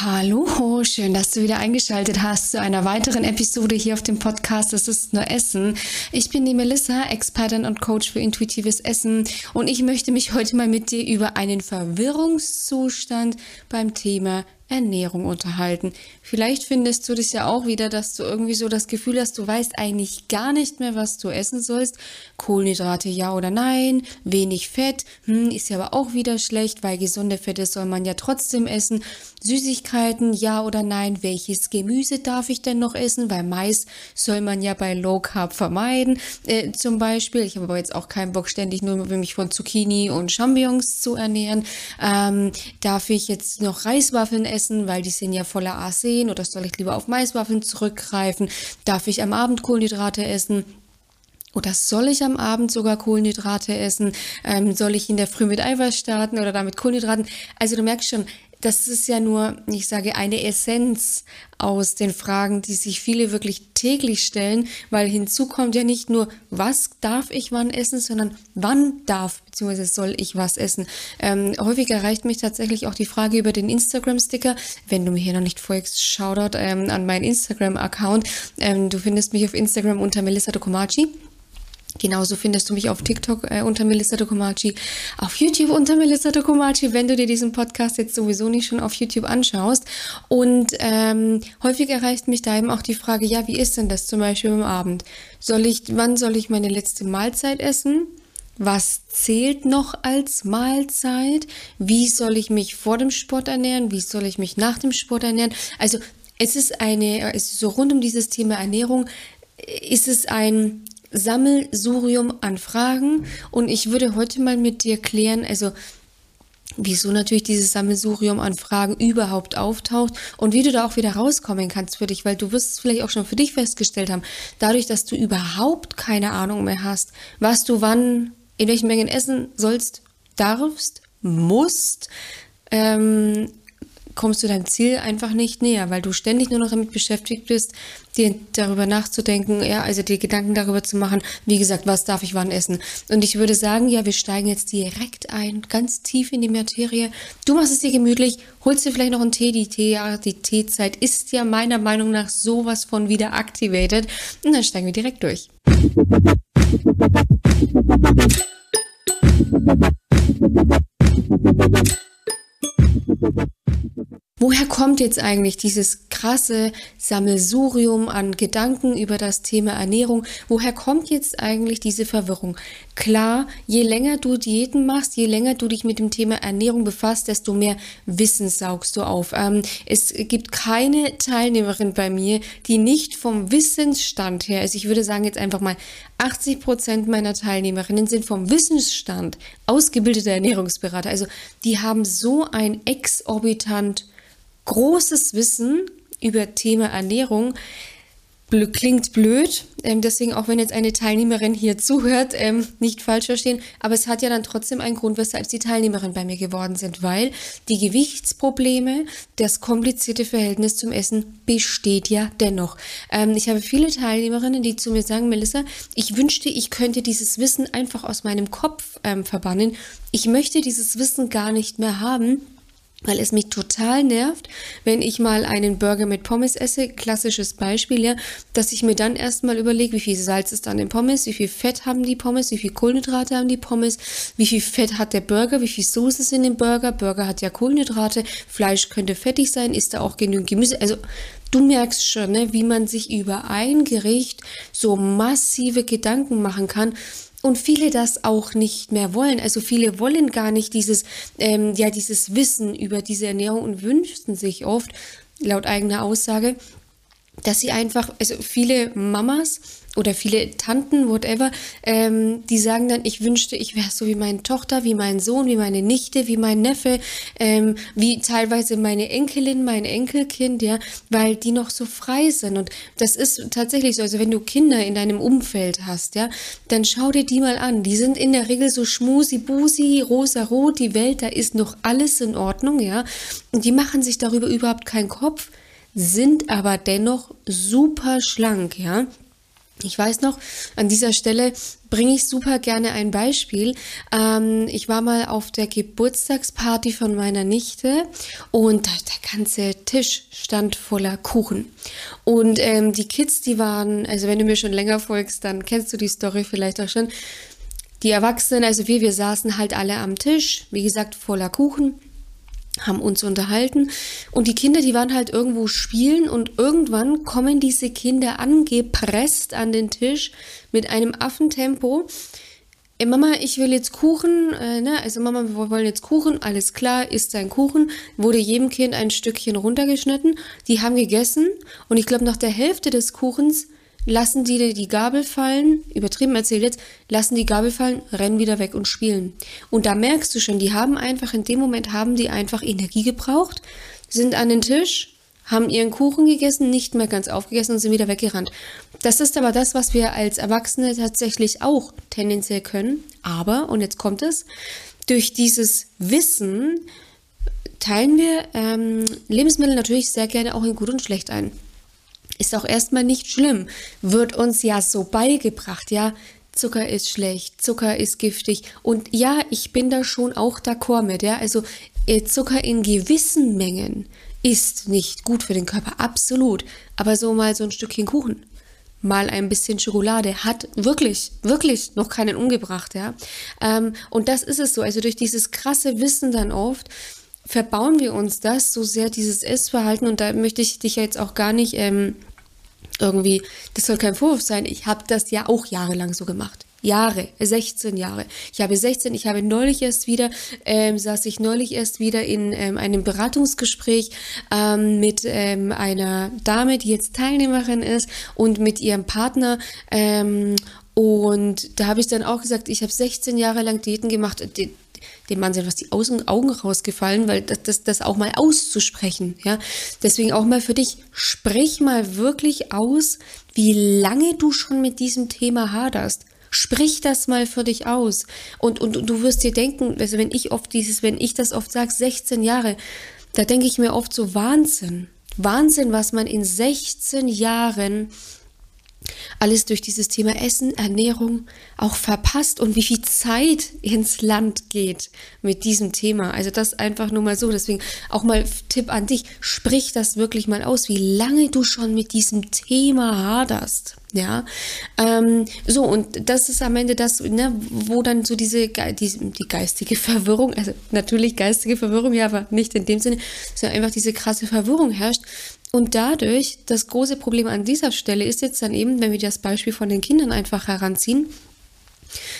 Hallo, schön, dass du wieder eingeschaltet hast zu einer weiteren Episode hier auf dem Podcast Es ist nur Essen. Ich bin die Melissa, Expertin und Coach für intuitives Essen und ich möchte mich heute mal mit dir über einen Verwirrungszustand beim Thema Ernährung unterhalten. Vielleicht findest du das ja auch wieder, dass du irgendwie so das Gefühl hast, du weißt eigentlich gar nicht mehr, was du essen sollst. Kohlenhydrate ja oder nein, wenig Fett, hm, ist ja aber auch wieder schlecht, weil gesunde Fette soll man ja trotzdem essen. Süßigkeiten ja oder nein, welches Gemüse darf ich denn noch essen, weil Mais soll man ja bei Low Carb vermeiden. Äh, zum Beispiel, ich habe aber jetzt auch keinen Bock, ständig nur mich von Zucchini und Champignons zu ernähren. Ähm, darf ich jetzt noch Reiswaffeln essen, weil die sind ja voller Arsen oder soll ich lieber auf Maiswaffeln zurückgreifen? Darf ich am Abend Kohlenhydrate essen? Oder soll ich am Abend sogar Kohlenhydrate essen? Ähm, soll ich in der Früh mit Eiweiß starten oder damit Kohlenhydraten? Also du merkst schon, das ist ja nur, ich sage, eine Essenz aus den Fragen, die sich viele wirklich täglich stellen, weil hinzu kommt ja nicht nur, was darf ich wann essen, sondern wann darf bzw. soll ich was essen. Ähm, häufig erreicht mich tatsächlich auch die Frage über den Instagram-Sticker. Wenn du mir hier noch nicht folgst, Shoutout ähm, an meinen Instagram-Account. Ähm, du findest mich auf Instagram unter Melissa Dokomachi. Genauso findest du mich auf TikTok äh, unter Melissa Dokomachi, auf YouTube unter Melissa Dokomachi, wenn du dir diesen Podcast jetzt sowieso nicht schon auf YouTube anschaust. Und ähm, häufig erreicht mich da eben auch die Frage, ja, wie ist denn das zum Beispiel am Abend? Soll ich, wann soll ich meine letzte Mahlzeit essen? Was zählt noch als Mahlzeit? Wie soll ich mich vor dem Sport ernähren? Wie soll ich mich nach dem Sport ernähren? Also es ist eine, es ist so rund um dieses Thema Ernährung, ist es ein Sammelsurium an Fragen. Und ich würde heute mal mit dir klären, also wieso natürlich dieses Sammelsurium an Fragen überhaupt auftaucht und wie du da auch wieder rauskommen kannst für dich, weil du wirst es vielleicht auch schon für dich festgestellt haben, dadurch, dass du überhaupt keine Ahnung mehr hast, was du wann, in welchen Mengen essen sollst, darfst, musst, ähm, kommst du deinem Ziel einfach nicht näher, weil du ständig nur noch damit beschäftigt bist, dir darüber nachzudenken, ja, also dir Gedanken darüber zu machen, wie gesagt, was darf ich wann essen. Und ich würde sagen, ja, wir steigen jetzt direkt ein, ganz tief in die Materie. Du machst es dir gemütlich, holst dir vielleicht noch einen Tee, die Tee, die Teezeit ist ja meiner Meinung nach sowas von wieder activated. Und dann steigen wir direkt durch. Woher kommt jetzt eigentlich dieses krasse Sammelsurium an Gedanken über das Thema Ernährung? Woher kommt jetzt eigentlich diese Verwirrung? Klar, je länger du Diäten machst, je länger du dich mit dem Thema Ernährung befasst, desto mehr Wissen saugst du auf. Ähm, es gibt keine Teilnehmerin bei mir, die nicht vom Wissensstand her ist. Ich würde sagen jetzt einfach mal 80 Prozent meiner Teilnehmerinnen sind vom Wissensstand ausgebildete Ernährungsberater. Also die haben so ein exorbitant großes Wissen über Thema Ernährung. Klingt blöd, ähm, deswegen auch wenn jetzt eine Teilnehmerin hier zuhört, ähm, nicht falsch verstehen, aber es hat ja dann trotzdem einen Grund, weshalb sie Teilnehmerin bei mir geworden sind, weil die Gewichtsprobleme, das komplizierte Verhältnis zum Essen besteht ja dennoch. Ähm, ich habe viele Teilnehmerinnen, die zu mir sagen, Melissa, ich wünschte, ich könnte dieses Wissen einfach aus meinem Kopf ähm, verbannen. Ich möchte dieses Wissen gar nicht mehr haben weil es mich total nervt, wenn ich mal einen Burger mit Pommes esse, klassisches Beispiel, ja, dass ich mir dann erstmal überlege, wie viel Salz ist an den Pommes, wie viel Fett haben die Pommes, wie viel Kohlenhydrate haben die Pommes, wie viel Fett hat der Burger, wie viel Soße ist in dem Burger, Burger hat ja Kohlenhydrate, Fleisch könnte fettig sein, ist da auch genügend Gemüse, also du merkst schon, ne, wie man sich über ein Gericht so massive Gedanken machen kann und viele das auch nicht mehr wollen. Also viele wollen gar nicht dieses, ähm, ja, dieses Wissen über diese Ernährung und wünschen sich oft, laut eigener Aussage, dass sie einfach, also viele Mamas oder viele Tanten, whatever, ähm, die sagen dann, ich wünschte, ich wäre so wie meine Tochter, wie mein Sohn, wie meine Nichte, wie mein Neffe, ähm, wie teilweise meine Enkelin, mein Enkelkind, ja, weil die noch so frei sind. Und das ist tatsächlich so. Also wenn du Kinder in deinem Umfeld hast, ja, dann schau dir die mal an. Die sind in der Regel so schmusi, busi, rosa-rot, die Welt, da ist noch alles in Ordnung, ja. Und die machen sich darüber überhaupt keinen Kopf sind aber dennoch super schlank, ja. Ich weiß noch, an dieser Stelle bringe ich super gerne ein Beispiel. Ähm, ich war mal auf der Geburtstagsparty von meiner Nichte und der ganze Tisch stand voller Kuchen. Und ähm, die Kids, die waren, also wenn du mir schon länger folgst, dann kennst du die Story vielleicht auch schon. Die Erwachsenen, also wir, wir saßen halt alle am Tisch, wie gesagt, voller Kuchen haben uns unterhalten und die Kinder, die waren halt irgendwo spielen und irgendwann kommen diese Kinder angepresst an den Tisch mit einem Affentempo. Ey, Mama, ich will jetzt Kuchen, äh, ne? Also Mama, wir wollen jetzt Kuchen, alles klar, isst dein Kuchen. Wurde jedem Kind ein Stückchen runtergeschnitten. Die haben gegessen und ich glaube, nach der Hälfte des Kuchens lassen die die Gabel fallen, übertrieben erzählt jetzt, lassen die Gabel fallen, rennen wieder weg und spielen. Und da merkst du schon, die haben einfach, in dem Moment haben die einfach Energie gebraucht, sind an den Tisch, haben ihren Kuchen gegessen, nicht mehr ganz aufgegessen und sind wieder weggerannt. Das ist aber das, was wir als Erwachsene tatsächlich auch tendenziell können. Aber, und jetzt kommt es, durch dieses Wissen teilen wir ähm, Lebensmittel natürlich sehr gerne auch in gut und schlecht ein ist auch erstmal nicht schlimm. Wird uns ja so beigebracht, ja. Zucker ist schlecht, Zucker ist giftig. Und ja, ich bin da schon auch d'accord mit, ja. Also äh, Zucker in gewissen Mengen ist nicht gut für den Körper, absolut. Aber so mal so ein Stückchen Kuchen, mal ein bisschen Schokolade hat wirklich, wirklich noch keinen umgebracht, ja. Ähm, und das ist es so. Also durch dieses krasse Wissen dann oft verbauen wir uns das so sehr, dieses Essverhalten. Und da möchte ich dich jetzt auch gar nicht ähm, irgendwie, das soll kein Vorwurf sein. Ich habe das ja auch jahrelang so gemacht. Jahre, 16 Jahre. Ich habe 16, ich habe neulich erst wieder, ähm, saß ich neulich erst wieder in ähm, einem Beratungsgespräch ähm, mit ähm, einer Dame, die jetzt Teilnehmerin ist und mit ihrem Partner. Ähm, und da habe ich dann auch gesagt, ich habe 16 Jahre lang Diäten gemacht dem Mann sind was die Augen, rausgefallen, weil das, das, das auch mal auszusprechen, ja. Deswegen auch mal für dich, sprich mal wirklich aus, wie lange du schon mit diesem Thema haderst. Sprich das mal für dich aus. Und, und, und du wirst dir denken, also wenn ich oft dieses, wenn ich das oft sage, 16 Jahre, da denke ich mir oft so Wahnsinn. Wahnsinn, was man in 16 Jahren alles durch dieses Thema Essen, Ernährung auch verpasst und wie viel Zeit ins Land geht mit diesem Thema. Also das einfach nur mal so. Deswegen auch mal Tipp an dich, sprich das wirklich mal aus, wie lange du schon mit diesem Thema haderst. Ja, ähm, so und das ist am Ende das, ne, wo dann so diese die, die geistige Verwirrung, also natürlich geistige Verwirrung, ja, aber nicht in dem Sinne, sondern einfach diese krasse Verwirrung herrscht, und dadurch, das große Problem an dieser Stelle ist jetzt dann eben, wenn wir das Beispiel von den Kindern einfach heranziehen,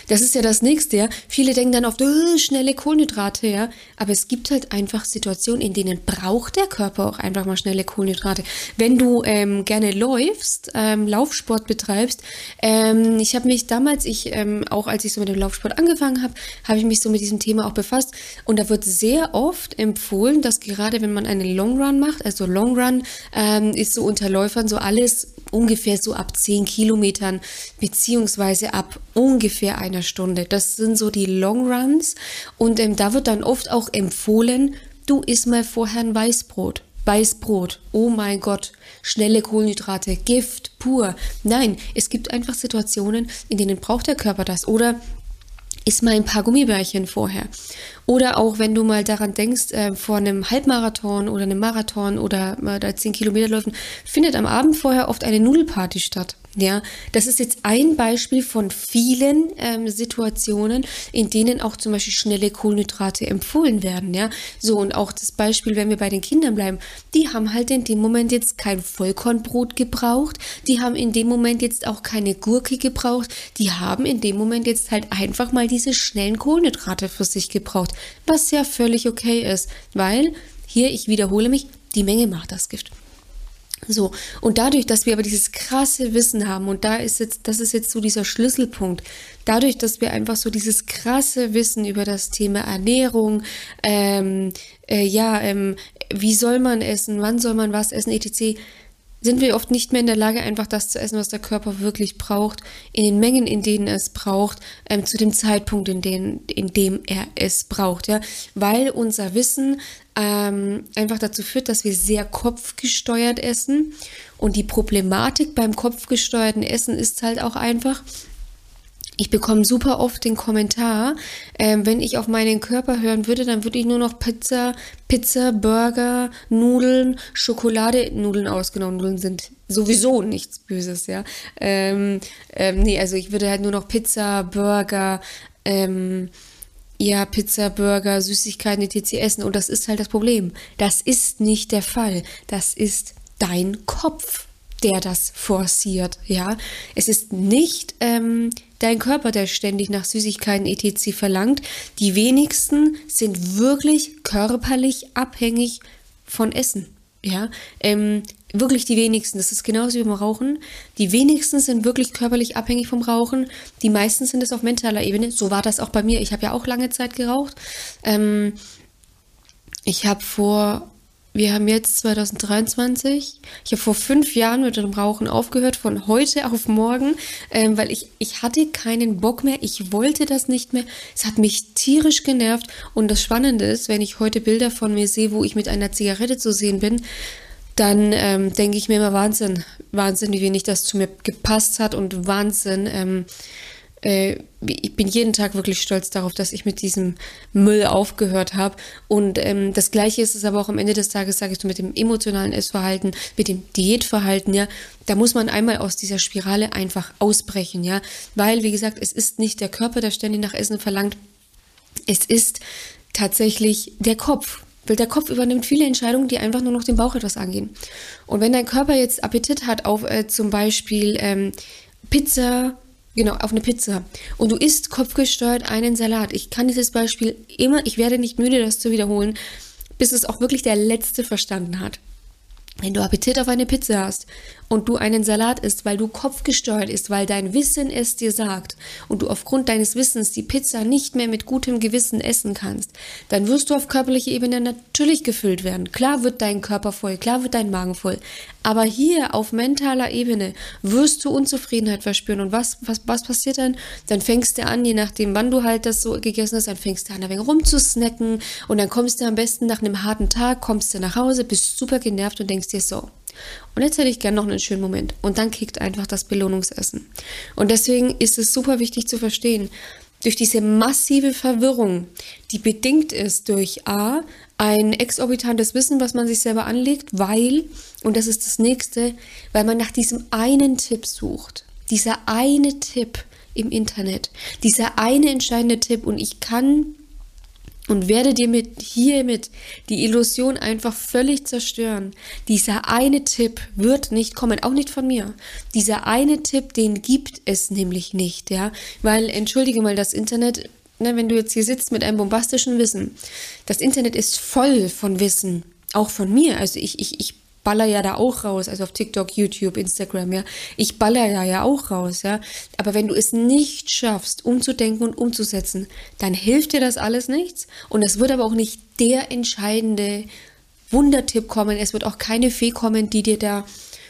das ist ja das nächste, ja. Viele denken dann oft, oh, schnelle Kohlenhydrate, ja. Aber es gibt halt einfach Situationen, in denen braucht der Körper auch einfach mal schnelle Kohlenhydrate. Wenn du ähm, gerne läufst, ähm, Laufsport betreibst, ähm, ich habe mich damals, ich ähm, auch als ich so mit dem Laufsport angefangen habe, habe ich mich so mit diesem Thema auch befasst. Und da wird sehr oft empfohlen, dass gerade wenn man einen Long Run macht, also Long Run ähm, ist so unter Läufern so alles ungefähr so ab 10 Kilometern, beziehungsweise ab ungefähr einer Stunde. Das sind so die Long Runs. Und ähm, da wird dann oft auch empfohlen, du isst mal vorher ein Weißbrot. Weißbrot, oh mein Gott, schnelle Kohlenhydrate, Gift pur. Nein, es gibt einfach Situationen, in denen braucht der Körper das. Oder isst mal ein paar Gummibärchen vorher. Oder auch wenn du mal daran denkst, äh, vor einem Halbmarathon oder einem Marathon oder äh, 10 Kilometer läufen, findet am Abend vorher oft eine Nudelparty statt. Ja, das ist jetzt ein Beispiel von vielen ähm, Situationen, in denen auch zum Beispiel schnelle Kohlenhydrate empfohlen werden. Ja, so und auch das Beispiel, wenn wir bei den Kindern bleiben, die haben halt in dem Moment jetzt kein Vollkornbrot gebraucht, die haben in dem Moment jetzt auch keine Gurke gebraucht, die haben in dem Moment jetzt halt einfach mal diese schnellen Kohlenhydrate für sich gebraucht, was ja völlig okay ist, weil hier, ich wiederhole mich, die Menge macht das Gift. So, und dadurch, dass wir aber dieses krasse Wissen haben, und da ist jetzt, das ist jetzt so dieser Schlüsselpunkt, dadurch, dass wir einfach so dieses krasse Wissen über das Thema Ernährung, ähm, äh, ja, ähm, wie soll man essen, wann soll man was essen, etc., sind wir oft nicht mehr in der Lage, einfach das zu essen, was der Körper wirklich braucht, in den Mengen, in denen es braucht, ähm, zu dem Zeitpunkt, in, den, in dem er es braucht, ja, weil unser Wissen ähm, einfach dazu führt, dass wir sehr kopfgesteuert essen. Und die Problematik beim kopfgesteuerten Essen ist halt auch einfach, ich bekomme super oft den Kommentar, ähm, wenn ich auf meinen Körper hören würde, dann würde ich nur noch Pizza, Pizza, Burger, Nudeln, Schokolade, Nudeln ausgenommen. Nudeln sind sowieso nichts Böses, ja. Ähm, ähm, nee, also ich würde halt nur noch Pizza, Burger, ähm, ja, Pizza, Burger, Süßigkeiten, etc. essen. Und das ist halt das Problem. Das ist nicht der Fall. Das ist dein Kopf der das forciert, ja. Es ist nicht ähm, dein Körper, der ständig nach Süßigkeiten etc. verlangt. Die wenigsten sind wirklich körperlich abhängig von Essen, ja. Ähm, wirklich die wenigsten. Das ist genauso wie beim Rauchen. Die wenigsten sind wirklich körperlich abhängig vom Rauchen. Die meisten sind es auf mentaler Ebene. So war das auch bei mir. Ich habe ja auch lange Zeit geraucht. Ähm, ich habe vor wir haben jetzt 2023. Ich habe vor fünf Jahren mit dem Rauchen aufgehört, von heute auf morgen, ähm, weil ich, ich hatte keinen Bock mehr. Ich wollte das nicht mehr. Es hat mich tierisch genervt. Und das Spannende ist, wenn ich heute Bilder von mir sehe, wo ich mit einer Zigarette zu sehen bin, dann ähm, denke ich mir immer Wahnsinn. Wahnsinn, wie wenig das zu mir gepasst hat und Wahnsinn, ähm, äh, ich bin jeden Tag wirklich stolz darauf, dass ich mit diesem Müll aufgehört habe. Und ähm, das Gleiche ist es aber auch am Ende des Tages, sage ich so, mit dem emotionalen Essverhalten, mit dem Diätverhalten, ja. Da muss man einmal aus dieser Spirale einfach ausbrechen, ja. Weil, wie gesagt, es ist nicht der Körper, der ständig nach Essen verlangt. Es ist tatsächlich der Kopf. Weil der Kopf übernimmt viele Entscheidungen, die einfach nur noch dem Bauch etwas angehen. Und wenn dein Körper jetzt Appetit hat auf äh, zum Beispiel ähm, Pizza, Genau, auf eine Pizza. Und du isst kopfgesteuert einen Salat. Ich kann dieses Beispiel immer, ich werde nicht müde, das zu wiederholen, bis es auch wirklich der Letzte verstanden hat. Wenn du Appetit auf eine Pizza hast und du einen Salat isst, weil du kopfgesteuert isst, weil dein Wissen es dir sagt und du aufgrund deines Wissens die Pizza nicht mehr mit gutem Gewissen essen kannst, dann wirst du auf körperlicher Ebene natürlich gefüllt werden. Klar wird dein Körper voll, klar wird dein Magen voll. Aber hier auf mentaler Ebene wirst du Unzufriedenheit verspüren. Und was, was, was passiert dann? Dann fängst du an, je nachdem, wann du halt das so gegessen hast, dann fängst du an, ein wenig rumzusnacken und dann kommst du am besten nach einem harten Tag, kommst du nach Hause, bist super genervt und denkst dir so, und jetzt hätte ich gerne noch einen schönen Moment. Und dann kickt einfach das Belohnungsessen. Und deswegen ist es super wichtig zu verstehen, durch diese massive Verwirrung, die bedingt ist durch A, ein exorbitantes Wissen, was man sich selber anlegt, weil, und das ist das nächste, weil man nach diesem einen Tipp sucht. Dieser eine Tipp im Internet, dieser eine entscheidende Tipp und ich kann und werde dir mit hiermit die Illusion einfach völlig zerstören. Dieser eine Tipp wird nicht kommen, auch nicht von mir. Dieser eine Tipp, den gibt es nämlich nicht, ja, weil entschuldige mal, das Internet, ne, wenn du jetzt hier sitzt mit einem bombastischen Wissen, das Internet ist voll von Wissen, auch von mir. Also ich ich ich baller ja da auch raus, also auf TikTok, YouTube, Instagram, ja. Ich baller ja ja auch raus, ja. Aber wenn du es nicht schaffst, umzudenken und umzusetzen, dann hilft dir das alles nichts. Und es wird aber auch nicht der entscheidende Wundertipp kommen. Es wird auch keine Fee kommen, die dir da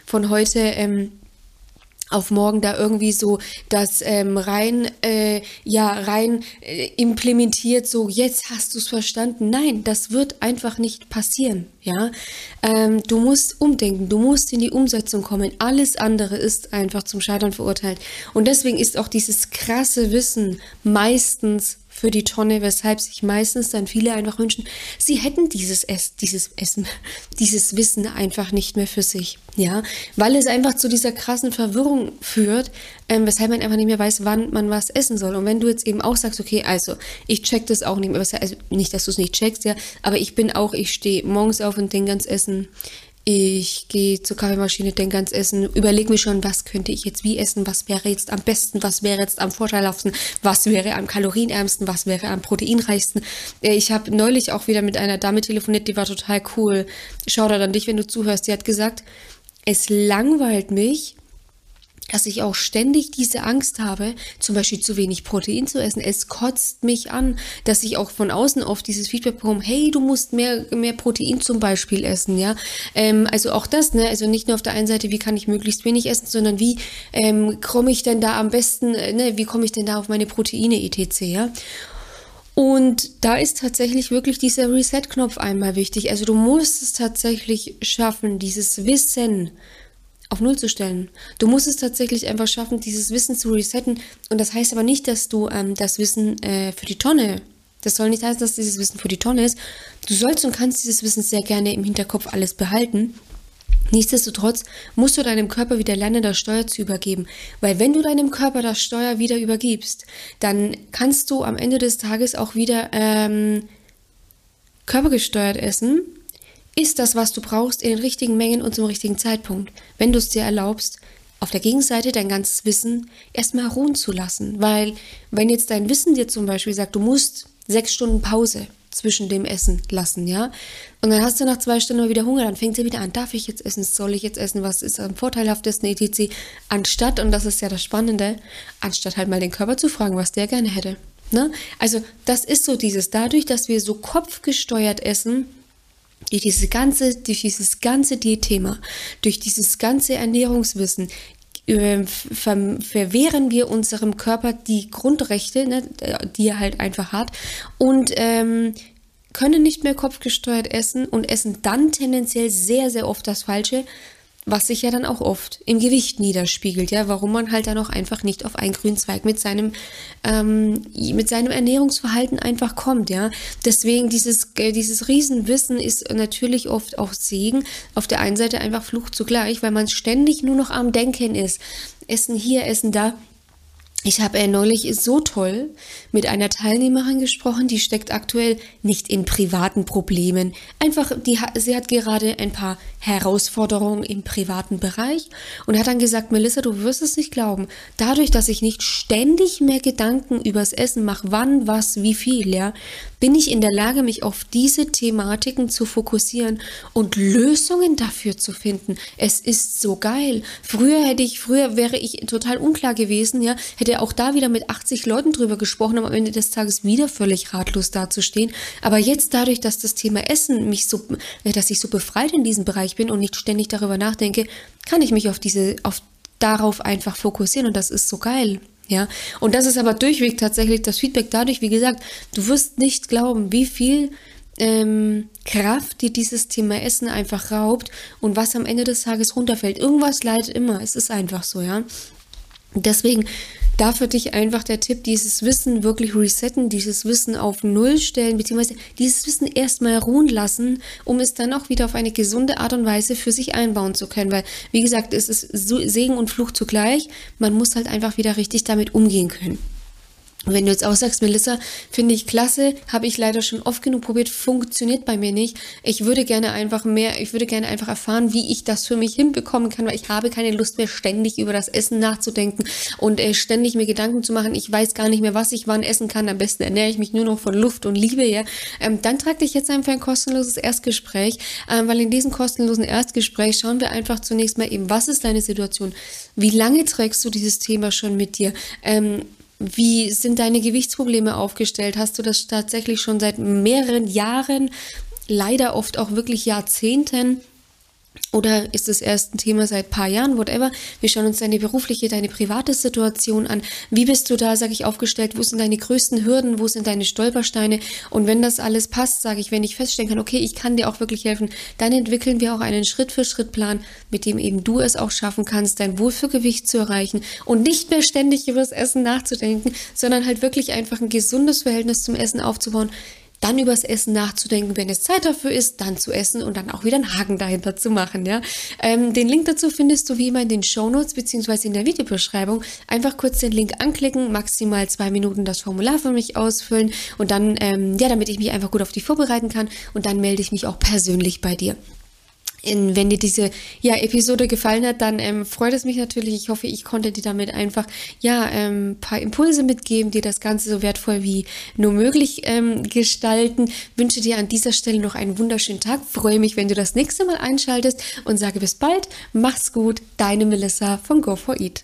von heute ähm, auf morgen da irgendwie so das ähm, rein, äh, ja, rein äh, implementiert, so jetzt hast du es verstanden. Nein, das wird einfach nicht passieren, ja. Ähm, du musst umdenken, du musst in die Umsetzung kommen. Alles andere ist einfach zum Scheitern verurteilt. Und deswegen ist auch dieses krasse Wissen meistens für die Tonne, weshalb sich meistens dann viele einfach wünschen, sie hätten dieses, Ess, dieses Essen, dieses Wissen einfach nicht mehr für sich. Ja, weil es einfach zu dieser krassen Verwirrung führt, ähm, weshalb man einfach nicht mehr weiß, wann man was essen soll. Und wenn du jetzt eben auch sagst, okay, also ich check das auch nicht mehr, also nicht, dass du es nicht checkst, ja, aber ich bin auch, ich stehe morgens auf und denke ans Essen. Ich gehe zur Kaffeemaschine, denke ans Essen, überlege mir schon, was könnte ich jetzt wie essen, was wäre jetzt am besten, was wäre jetzt am vorteilhaftesten, was wäre am kalorienärmsten, was wäre am proteinreichsten. Äh, ich habe neulich auch wieder mit einer Dame telefoniert, die war total cool. Schau da an dich, wenn du zuhörst. Die hat gesagt, es langweilt mich, dass ich auch ständig diese Angst habe, zum Beispiel zu wenig Protein zu essen. Es kotzt mich an, dass ich auch von außen oft dieses Feedback bekomme, hey, du musst mehr, mehr Protein zum Beispiel essen, ja. Ähm, also auch das, ne, also nicht nur auf der einen Seite, wie kann ich möglichst wenig essen, sondern wie ähm, komme ich denn da am besten, äh, ne, wie komme ich denn da auf meine Proteine etc., ja. Und da ist tatsächlich wirklich dieser Reset-Knopf einmal wichtig. Also du musst es tatsächlich schaffen, dieses Wissen auf Null zu stellen. Du musst es tatsächlich einfach schaffen, dieses Wissen zu resetten. Und das heißt aber nicht, dass du ähm, das Wissen äh, für die Tonne, das soll nicht heißen, dass dieses Wissen für die Tonne ist. Du sollst und kannst dieses Wissen sehr gerne im Hinterkopf alles behalten. Nichtsdestotrotz musst du deinem Körper wieder lernen, das Steuer zu übergeben. Weil wenn du deinem Körper das Steuer wieder übergibst, dann kannst du am Ende des Tages auch wieder ähm, körpergesteuert essen ist das, was du brauchst, in den richtigen Mengen und zum richtigen Zeitpunkt. Wenn du es dir erlaubst, auf der Gegenseite dein ganzes Wissen erstmal ruhen zu lassen. Weil, wenn jetzt dein Wissen dir zum Beispiel sagt, du musst sechs Stunden Pause zwischen dem Essen lassen, ja, und dann hast du nach zwei Stunden wieder Hunger, dann fängt sie wieder an, darf ich jetzt essen, soll ich jetzt essen, was ist am vorteilhaftesten, etc. Anstatt, und das ist ja das Spannende, anstatt halt mal den Körper zu fragen, was der gerne hätte. Ne? Also, das ist so dieses, dadurch, dass wir so kopfgesteuert essen, durch, diese ganze, durch dieses ganze Diätthema, durch dieses ganze Ernährungswissen, äh, ver verwehren wir unserem Körper die Grundrechte, ne, die er halt einfach hat und ähm, können nicht mehr kopfgesteuert essen und essen dann tendenziell sehr, sehr oft das Falsche, was sich ja dann auch oft im Gewicht niederspiegelt, ja, warum man halt dann auch einfach nicht auf einen grünen Zweig mit seinem, ähm, mit seinem Ernährungsverhalten einfach kommt, ja. Deswegen dieses, äh, dieses Riesenwissen ist natürlich oft auch Segen, auf der einen Seite einfach Fluch zugleich, weil man ständig nur noch am Denken ist. Essen hier, Essen da. Ich habe äh, neulich so toll mit einer Teilnehmerin gesprochen, die steckt aktuell nicht in privaten Problemen. Einfach, die, sie hat gerade ein paar Herausforderungen im privaten Bereich und hat dann gesagt, Melissa, du wirst es nicht glauben. Dadurch, dass ich nicht ständig mehr Gedanken übers Essen mache, wann, was, wie viel, ja, bin ich in der Lage, mich auf diese Thematiken zu fokussieren und Lösungen dafür zu finden. Es ist so geil. Früher hätte ich, früher wäre ich total unklar gewesen, ja, hätte auch da wieder mit 80 Leuten drüber gesprochen, um am Ende des Tages wieder völlig ratlos dazustehen. Aber jetzt dadurch, dass das Thema Essen mich so, äh, dass ich so befreit in diesem Bereich bin und nicht ständig darüber nachdenke, kann ich mich auf diese, auf darauf einfach fokussieren und das ist so geil. Ja, und das ist aber durchweg tatsächlich das Feedback dadurch, wie gesagt, du wirst nicht glauben, wie viel ähm, Kraft dir dieses Thema Essen einfach raubt und was am Ende des Tages runterfällt. Irgendwas leidet immer, es ist einfach so, ja. Deswegen da für dich einfach der Tipp, dieses Wissen wirklich resetten, dieses Wissen auf Null stellen, beziehungsweise dieses Wissen erstmal ruhen lassen, um es dann auch wieder auf eine gesunde Art und Weise für sich einbauen zu können. Weil, wie gesagt, es ist Segen und Fluch zugleich. Man muss halt einfach wieder richtig damit umgehen können. Wenn du jetzt auch sagst, Melissa, finde ich klasse, habe ich leider schon oft genug probiert, funktioniert bei mir nicht. Ich würde gerne einfach mehr, ich würde gerne einfach erfahren, wie ich das für mich hinbekommen kann, weil ich habe keine Lust mehr, ständig über das Essen nachzudenken und äh, ständig mir Gedanken zu machen. Ich weiß gar nicht mehr, was ich wann essen kann. Am besten ernähre ich mich nur noch von Luft und Liebe, ja. Ähm, dann trag dich jetzt einfach ein kostenloses Erstgespräch, ähm, weil in diesem kostenlosen Erstgespräch schauen wir einfach zunächst mal eben, was ist deine Situation? Wie lange trägst du dieses Thema schon mit dir? Ähm, wie sind deine Gewichtsprobleme aufgestellt? Hast du das tatsächlich schon seit mehreren Jahren, leider oft auch wirklich Jahrzehnten? Oder ist es erst ein Thema seit ein paar Jahren, whatever. Wir schauen uns deine berufliche, deine private Situation an. Wie bist du da, sage ich, aufgestellt? Wo sind deine größten Hürden? Wo sind deine Stolpersteine? Und wenn das alles passt, sage ich, wenn ich feststellen kann, okay, ich kann dir auch wirklich helfen, dann entwickeln wir auch einen Schritt-für-Schritt-Plan, mit dem eben du es auch schaffen kannst, dein Wohlfühlgewicht zu erreichen und nicht mehr ständig über das Essen nachzudenken, sondern halt wirklich einfach ein gesundes Verhältnis zum Essen aufzubauen dann übers Essen nachzudenken, wenn es Zeit dafür ist, dann zu essen und dann auch wieder einen Haken dahinter zu machen. Ja? Ähm, den Link dazu findest du wie immer in den Show Notes beziehungsweise in der Videobeschreibung. Einfach kurz den Link anklicken, maximal zwei Minuten das Formular für mich ausfüllen und dann, ähm, ja, damit ich mich einfach gut auf dich vorbereiten kann und dann melde ich mich auch persönlich bei dir. Wenn dir diese ja, Episode gefallen hat, dann ähm, freut es mich natürlich. Ich hoffe, ich konnte dir damit einfach ja ähm, paar Impulse mitgeben, dir das Ganze so wertvoll wie nur möglich ähm, gestalten. Wünsche dir an dieser Stelle noch einen wunderschönen Tag. Freue mich, wenn du das nächste Mal einschaltest und sage bis bald. Mach's gut, deine Melissa von Go for Eat.